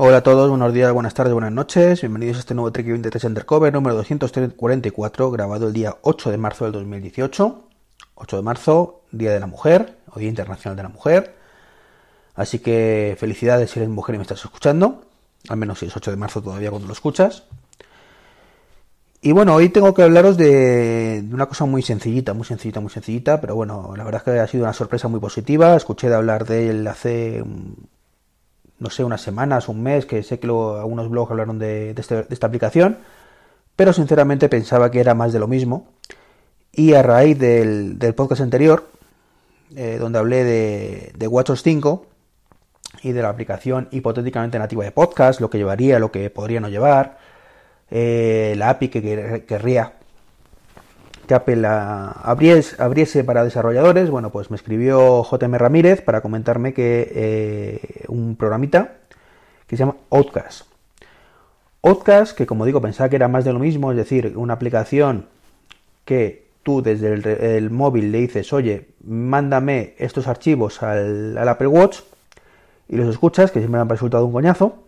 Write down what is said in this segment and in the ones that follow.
Hola a todos, buenos días, buenas tardes, buenas noches. Bienvenidos a este nuevo Trek 23 Undercover número 244, grabado el día 8 de marzo del 2018. 8 de marzo, Día de la Mujer, o Día Internacional de la Mujer. Así que felicidades si eres mujer y me estás escuchando. Al menos si es 8 de marzo todavía cuando lo escuchas. Y bueno, hoy tengo que hablaros de, una cosa muy sencillita, muy sencillita, muy sencillita, pero bueno, la verdad es que ha sido una sorpresa muy positiva. Escuché de hablar de él hace no sé, unas semanas, un mes, que sé que algunos blogs hablaron este, de, esta aplicación, pero sinceramente pensaba que era más de lo mismo. Y a raíz del, podcast anterior, eh, donde hablé de, de WatchOS 5 y de la aplicación hipotéticamente nativa de podcast, lo que llevaría, lo que podría no llevar, eh, la API que querría que Apple abriese, abriese, para desarrolladores, bueno, pues me escribió JM Ramírez para comentarme que eh, un programita que se llama Outcast. Outcast, que como digo, pensaba que era más de lo mismo, es decir, una aplicación que tú desde el, móvil le dices, oye, mándame estos archivos al, al, Apple Watch y los escuchas, que siempre me han resultado un coñazo.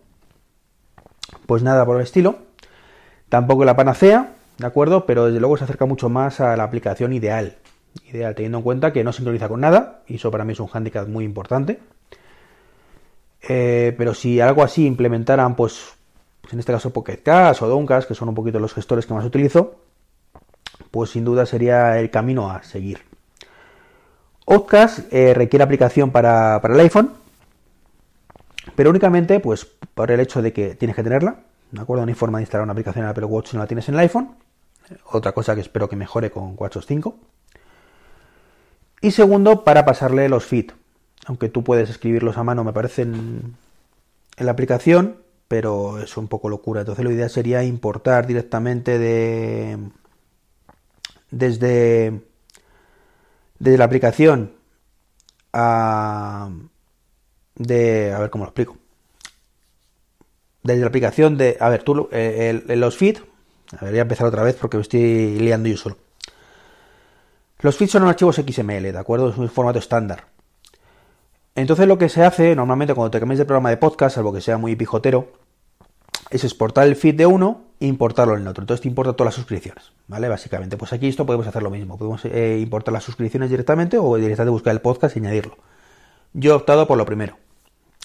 Pues nada por el estilo. Tampoco la panacea, ¿de acuerdo? Pero desde luego se acerca mucho más a la aplicación ideal. Ideal, teniendo en cuenta que no sincroniza con nada, y eso para mí es un handicap muy importante. Eh, pero si algo así implementaran, pues, pues, en este caso Pocket Cash o Downcast, que son un poquito los gestores que más utilizo, pues sin duda sería el camino a seguir. Outcast eh, requiere aplicación para, para, el iPhone, pero únicamente pues por el hecho de que tienes que tenerla, ¿de acuerdo? No hay forma de instalar una aplicación en Apple Watch si no la tienes en el iPhone. Otra cosa que espero que mejore con WatchOS 5. Y segundo, para pasarle los feeds. Aunque tú puedes escribirlos a mano, me parece, en, la aplicación, pero es un poco locura. Entonces la idea sería importar directamente de desde desde la aplicación a de a ver cómo lo explico desde la aplicación de a ver tú eh, los feeds a ver, voy a empezar otra vez porque me estoy liando yo solo. Los feeds son archivos XML, ¿de acuerdo? Es un formato estándar. Entonces lo que se hace normalmente cuando te cambias de programa de podcast, salvo que sea muy pijotero, es exportar el feed de uno e importarlo en el otro. Entonces te importa todas las suscripciones, ¿vale? Básicamente, pues aquí esto podemos hacer lo mismo. Podemos eh, importar las suscripciones directamente o directamente buscar el podcast y añadirlo. Yo he optado por lo primero,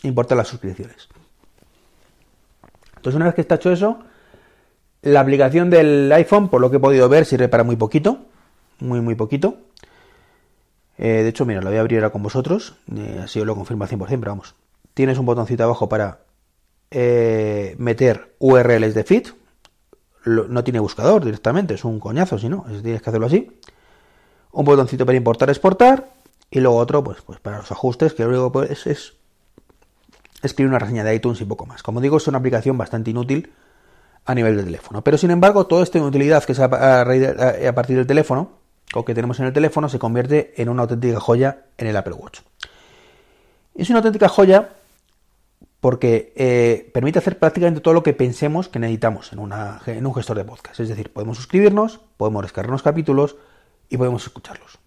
importar las suscripciones. Entonces una vez que está hecho eso, la aplicación del iPhone, por lo que he podido ver, sirve para muy poquito. Muy, muy poquito. Eh, de hecho, mira, lo voy a abrir ahora con vosotros. Eh, así os lo confirmo al 100%, pero vamos. Tienes un botoncito abajo para eh, meter URLs de feed. no tiene buscador directamente, es un coñazo, si no, tienes que hacerlo así. Un botoncito para importar, exportar. Y luego otro, pues, pues para los ajustes, que lo único es, es escribir una reseña de iTunes y poco más. Como digo, es una aplicación bastante inútil a nivel de teléfono. Pero sin embargo, toda esta utilidad que es a, partir del teléfono, o que tenemos en el teléfono, se convierte en una auténtica joya en el Apple Watch. Es una auténtica joya porque eh, permite hacer prácticamente todo lo que pensemos que necesitamos en, en un gestor de podcast. Es decir, podemos suscribirnos, podemos descargarnos capítulos y podemos escucharlos.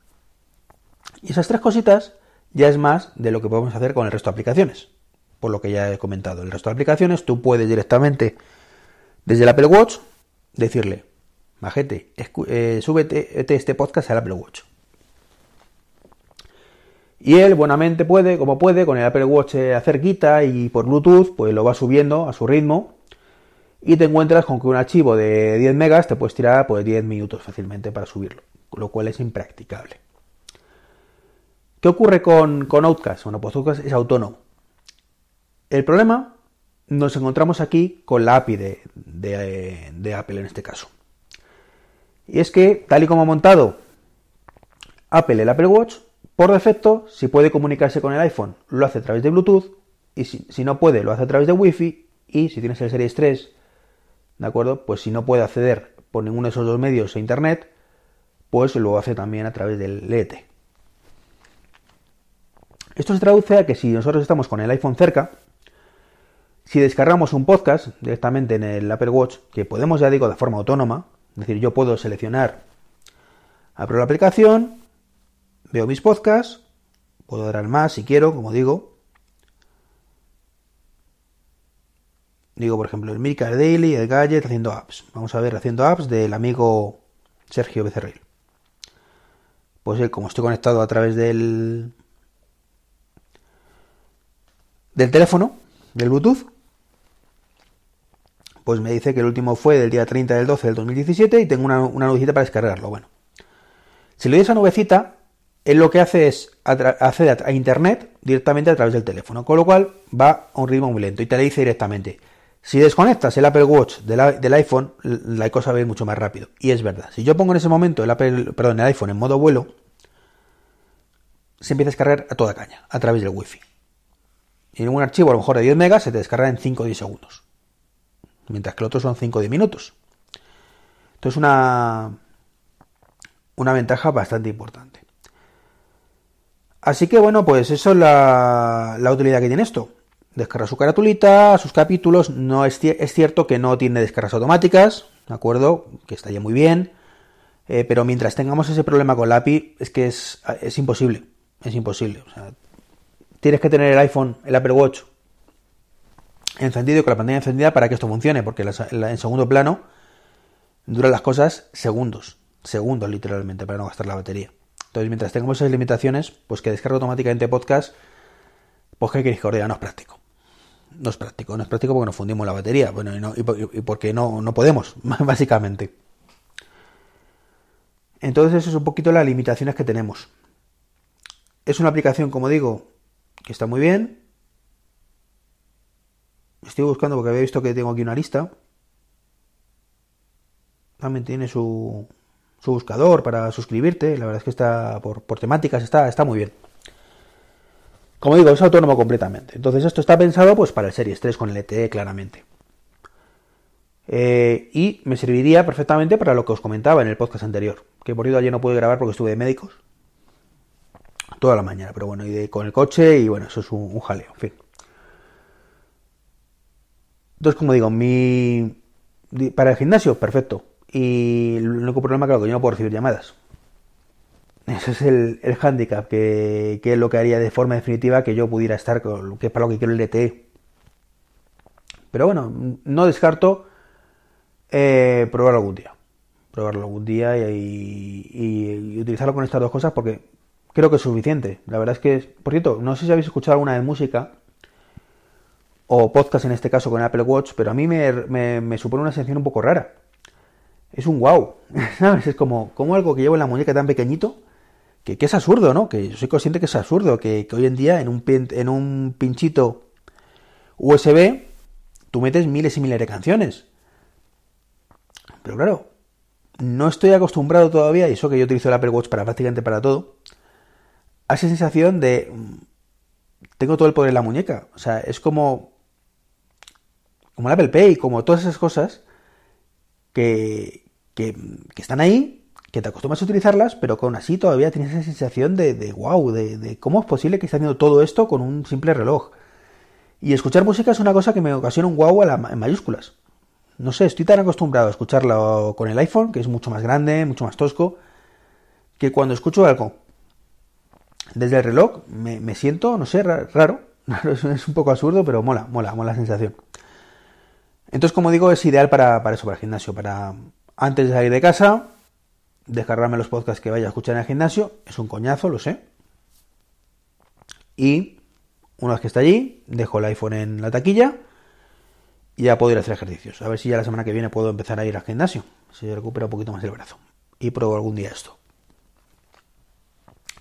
Y esas tres cositas ya es más de lo que podemos hacer con el resto de aplicaciones. Por lo que ya he comentado, el resto de aplicaciones tú puedes directamente desde el Apple Watch, decirle, majete, eh, súbete este podcast al Apple Watch. Y él buenamente puede, como puede, con el Apple Watch eh, cerquita y por Bluetooth, pues lo va subiendo a su ritmo. Y te encuentras con que un archivo de 10 megas te puedes tirar pues 10 minutos fácilmente para subirlo, lo cual es impracticable. ¿Qué ocurre con, con Outcast? Bueno, pues Outcast es autónomo. El problema nos encontramos aquí con la API de, Apple en este caso. Y es que, tal y como ha montado Apple el Apple Watch, por defecto, si puede comunicarse con el iPhone, lo hace a través de Bluetooth, y si, no puede, lo hace a través de Wi-Fi, y si tienes el Series 3, ¿de acuerdo? Pues si no puede acceder por ninguno de esos dos medios a Internet, pues lo hace también a través del LTE. Esto se traduce a que si nosotros estamos con el iPhone cerca, si descargamos un podcast directamente en el Apple Watch, que podemos, ya digo, de forma autónoma, es decir, yo puedo seleccionar, abro la aplicación, veo mis podcasts, puedo dar al más si quiero, como digo, Digo, por ejemplo, el Mirka Daily, el Gadget haciendo apps. Vamos a ver, haciendo apps del amigo Sergio Becerril. Pues él, como estoy conectado a través del del teléfono, del Bluetooth, pues me dice que el último fue del día 30 del 12 del 2017 y tengo una, una nubecita para descargarlo. Bueno, si le doy esa nubecita, él lo que hace es acceder a internet directamente a través del teléfono, con lo cual va a un ritmo muy lento y te le dice directamente, si desconectas el Apple Watch del, iPhone, la cosa va a ir mucho más rápido. Y es verdad, si yo pongo en ese momento el, Apple, perdón, el iPhone en modo vuelo, se empieza a descargar a toda caña, a través del Wi-Fi. Y en un archivo a lo mejor de 10 megas se te descarga en 5 o 10 segundos. Mientras que el otro son 5 o 10 minutos. Entonces una, una ventaja bastante importante. Así que bueno, pues eso es la, utilidad que tiene esto. Descarga su caratulita, sus capítulos. No es, es, cierto que no tiene descargas automáticas, ¿de acuerdo? Que estaría muy bien. Eh, pero mientras tengamos ese problema con la API, es que es, es imposible. Es imposible. O sea, tienes que tener el iPhone, el Apple Watch encendido con la pantalla encendida para que esto funcione, porque en segundo plano duran las cosas segundos, segundos literalmente, para no gastar la batería. Entonces, mientras tengamos esas limitaciones, pues que descargue automáticamente podcast, pues que queréis que no es práctico. No es práctico, no es práctico porque nos fundimos la batería, bueno, y, no, y porque no, no podemos, básicamente. Entonces, eso es un poquito las limitaciones que tenemos. Es una aplicación, como digo, que está muy bien. Estoy buscando porque había visto que tengo aquí una lista. También tiene su, su buscador para suscribirte. La verdad es que está por, temáticas, está, está muy bien. Como digo, es autónomo completamente. Entonces esto está pensado pues para el Series 3 con el LTE claramente. Eh, y me serviría perfectamente para lo que os comentaba en el podcast anterior. Que por cierto ayer no pude grabar porque estuve de médicos. Toda la mañana, pero bueno, y con el coche y bueno, eso es un, jaleo, en fin. Entonces, como digo, mi... Para el gimnasio, perfecto. Y el único problema, claro, que yo no puedo recibir llamadas. Ese es el, el handicap, que, es lo que haría de forma definitiva que yo pudiera estar con que es para lo que quiero el LTE. Pero bueno, no descarto eh, probarlo algún día. Probarlo algún día y, utilizarlo con estas dos cosas porque creo que es suficiente. La verdad es que, por cierto, no sé si habéis escuchado alguna de música o podcast en este caso con Apple Watch, pero a mí me, me supone una sensación un poco rara es un wow, ¿sabes? Es como, como algo que llevo en la muñeca tan pequeñito, que, es absurdo, ¿no? Que soy consciente que es absurdo, que, hoy en día en un, en un pinchito USB tú metes miles y miles de canciones. Pero claro, no estoy acostumbrado todavía, y eso que yo utilizo el Apple Watch para prácticamente para todo, a esa sensación de mm, tengo todo el poder en la muñeca. O sea, es como como el Apple Pay, como todas esas cosas que, están ahí, que te acostumbras a utilizarlas, pero con así todavía tienes esa sensación de, de wow, de, cómo es posible que esté haciendo todo esto con un simple reloj. Y escuchar música es una cosa que me ocasiona un wow en mayúsculas. No sé, estoy tan acostumbrado a escucharlo con el iPhone, que es mucho más grande, mucho más tosco, que cuando escucho algo desde el reloj me, siento, no sé, raro. Es un poco absurdo, pero mola, mola, mola la sensación. Entonces, como digo, es ideal para, eso, para el gimnasio, para antes de salir de casa, descargarme los podcasts que vaya a escuchar en el gimnasio, es un coñazo, lo sé. Y una vez que está allí, dejo el iPhone en la taquilla y ya puedo ir a hacer ejercicios. A ver si ya la semana que viene puedo empezar a ir al gimnasio, si recupero un poquito más el brazo. Y pruebo algún día esto.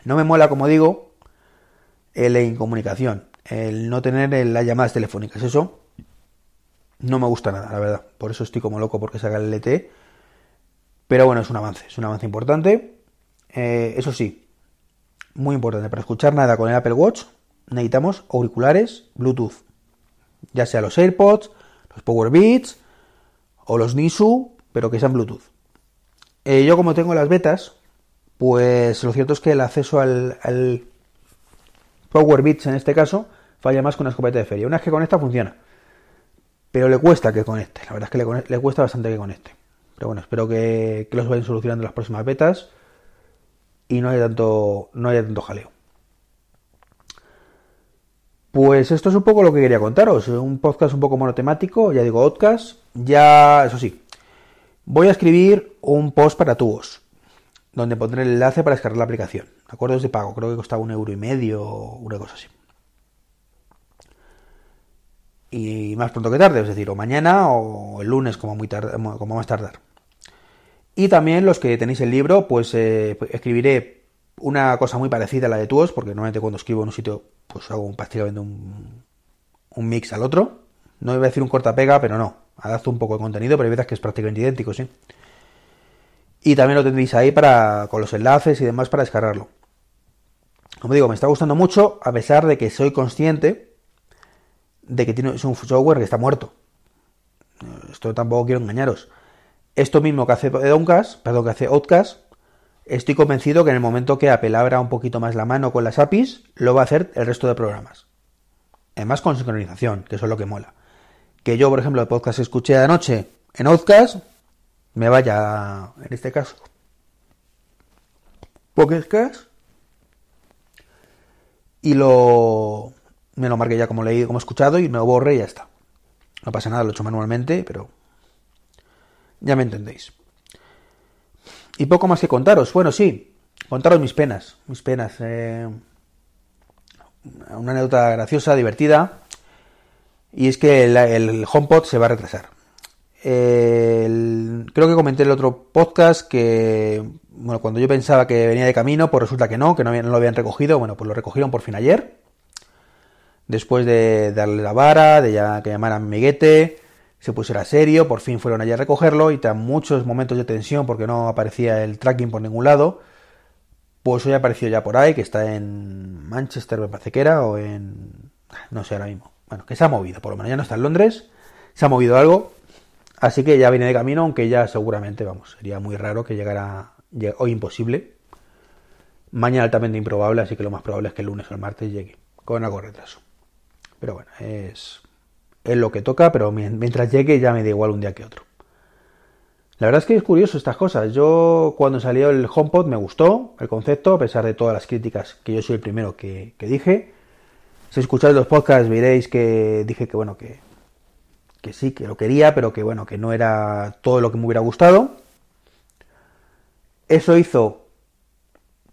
No me mola, como digo, el incomunicación, el no tener las llamadas telefónicas. Eso no me gusta nada, la verdad. Por eso estoy como loco porque saca el LTE. Pero bueno, es un avance, es un avance importante. Eh, eso sí, muy importante, para escuchar nada con el Apple Watch necesitamos auriculares Bluetooth. Ya sea los AirPods, los Power Beats o los Nisu, pero que sean Bluetooth. Eh, yo como tengo las betas, pues lo cierto es que el acceso al, al Power Beats en este caso falla más con una escopeta de feria. Una vez que conecta funciona pero le cuesta que conecte, la verdad es que le, cuesta bastante que conecte. Pero bueno, espero que, los vayan solucionando las próximas betas y no haya tanto, no haya tanto jaleo. Pues esto es un poco lo que quería contaros. Un podcast un poco monotemático, ya digo, podcast. Ya, eso sí, voy a escribir un post para tubos, donde pondré el enlace para descargar la aplicación. Acuerdos de pago, creo que costaba un euro y medio una cosa así. Y más pronto que tarde, es decir, o mañana o el lunes como, muy tarde, como más tardar. Y también los que tenéis el libro, pues eh, escribiré una cosa muy parecida a la de Tuos, porque normalmente cuando escribo en un sitio, pues hago un, prácticamente un, un mix al otro. No iba a decir un corta-pega, pero no. Adapto un poco de contenido, pero hay que es prácticamente idéntico, sí. Y también lo tendréis ahí para, con los enlaces y demás para descargarlo. Como digo, me está gustando mucho, a pesar de que soy consciente de que tiene, es un software que está muerto. Esto tampoco quiero engañaros. Esto mismo que hace Downcast, perdón, que hace Outcast, estoy convencido que en el momento que Apple abra un poquito más la mano con las APIs, lo va a hacer el resto de programas. Además con sincronización, que eso es lo que mola. Que yo, por ejemplo, el podcast escuché anoche en Outcast, me vaya, en este caso, Podcast, y lo me lo marqué ya como leído, como escuchado y me lo borré y ya está. No pasa nada, lo he hecho manualmente, pero ya me entendéis. Y poco más que contaros. Bueno, sí, contaros mis penas. Mis penas. Eh, una anécdota graciosa, divertida. Y es que el, HomePod se va a retrasar. creo que comenté en el otro podcast que, bueno, cuando yo pensaba que venía de camino, pues resulta que no, que no, no lo habían recogido. Bueno, pues lo recogieron por fin ayer. Después de darle la vara, de ya, que llamaran Miguete, se pusiera serio, por fin fueron allí a recogerlo y tras muchos momentos de tensión porque no aparecía el tracking por ningún lado, pues hoy ha aparecido ya por ahí, que está en Manchester, me parece que era, o en... no sé ahora mismo. Bueno, que se ha movido, por lo menos ya no está en Londres, se ha movido algo, así que ya viene de camino, aunque ya seguramente, vamos, sería muy raro que llegara hoy imposible. Mañana altamente improbable, así que lo más probable es que el lunes o el martes llegue, con algo retraso. Pero bueno, es es lo que toca, pero mientras llegue ya me da igual un día que otro. La verdad es que es curioso estas cosas. Yo cuando salió el HomePod me gustó el concepto, a pesar de todas las críticas que yo soy el primero que, dije. Si escucháis los podcasts veréis que dije que bueno, que, que sí, que lo quería, pero que bueno, que no era todo lo que me hubiera gustado. Eso hizo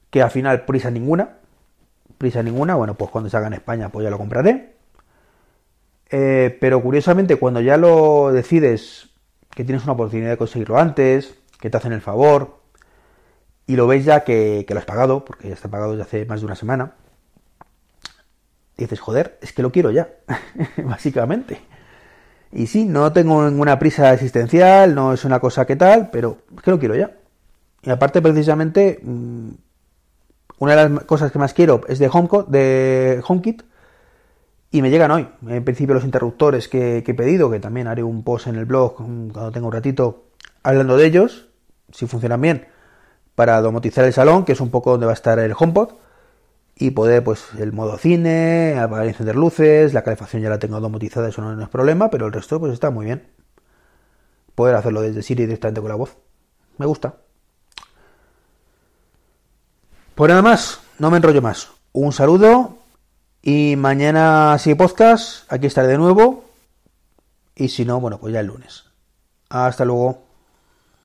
que al final prisa ninguna. Prisa ninguna, bueno, pues cuando salga en España pues ya lo compraré. Eh, pero curiosamente, cuando ya lo decides, que tienes una oportunidad de conseguirlo antes, que te hacen el favor, y lo ves ya que, lo has pagado, porque ya está pagado desde hace más de una semana, dices, joder, es que lo quiero ya, básicamente. Y sí, no tengo ninguna prisa existencial, no es una cosa que tal, pero es que lo quiero ya. Y aparte, precisamente, mm, una de las cosas que más quiero es de de HomeKit y me llegan hoy. En principio los interruptores que, he pedido, que también haré un post en el blog cuando tenga un ratito hablando de ellos, si funcionan bien, para domotizar el salón, que es un poco donde va a estar el HomePod, y poder, pues, el modo cine, apagar encender luces, la calefacción ya la tengo domotizada, eso no, es problema, pero el resto, pues, está muy bien. Poder hacerlo desde Siri directamente con la voz. Me gusta. Pues nada más, no me enrollo más. Un saludo y mañana, si podcast, aquí estaré de nuevo. Y si no, bueno, pues ya el lunes. Hasta luego.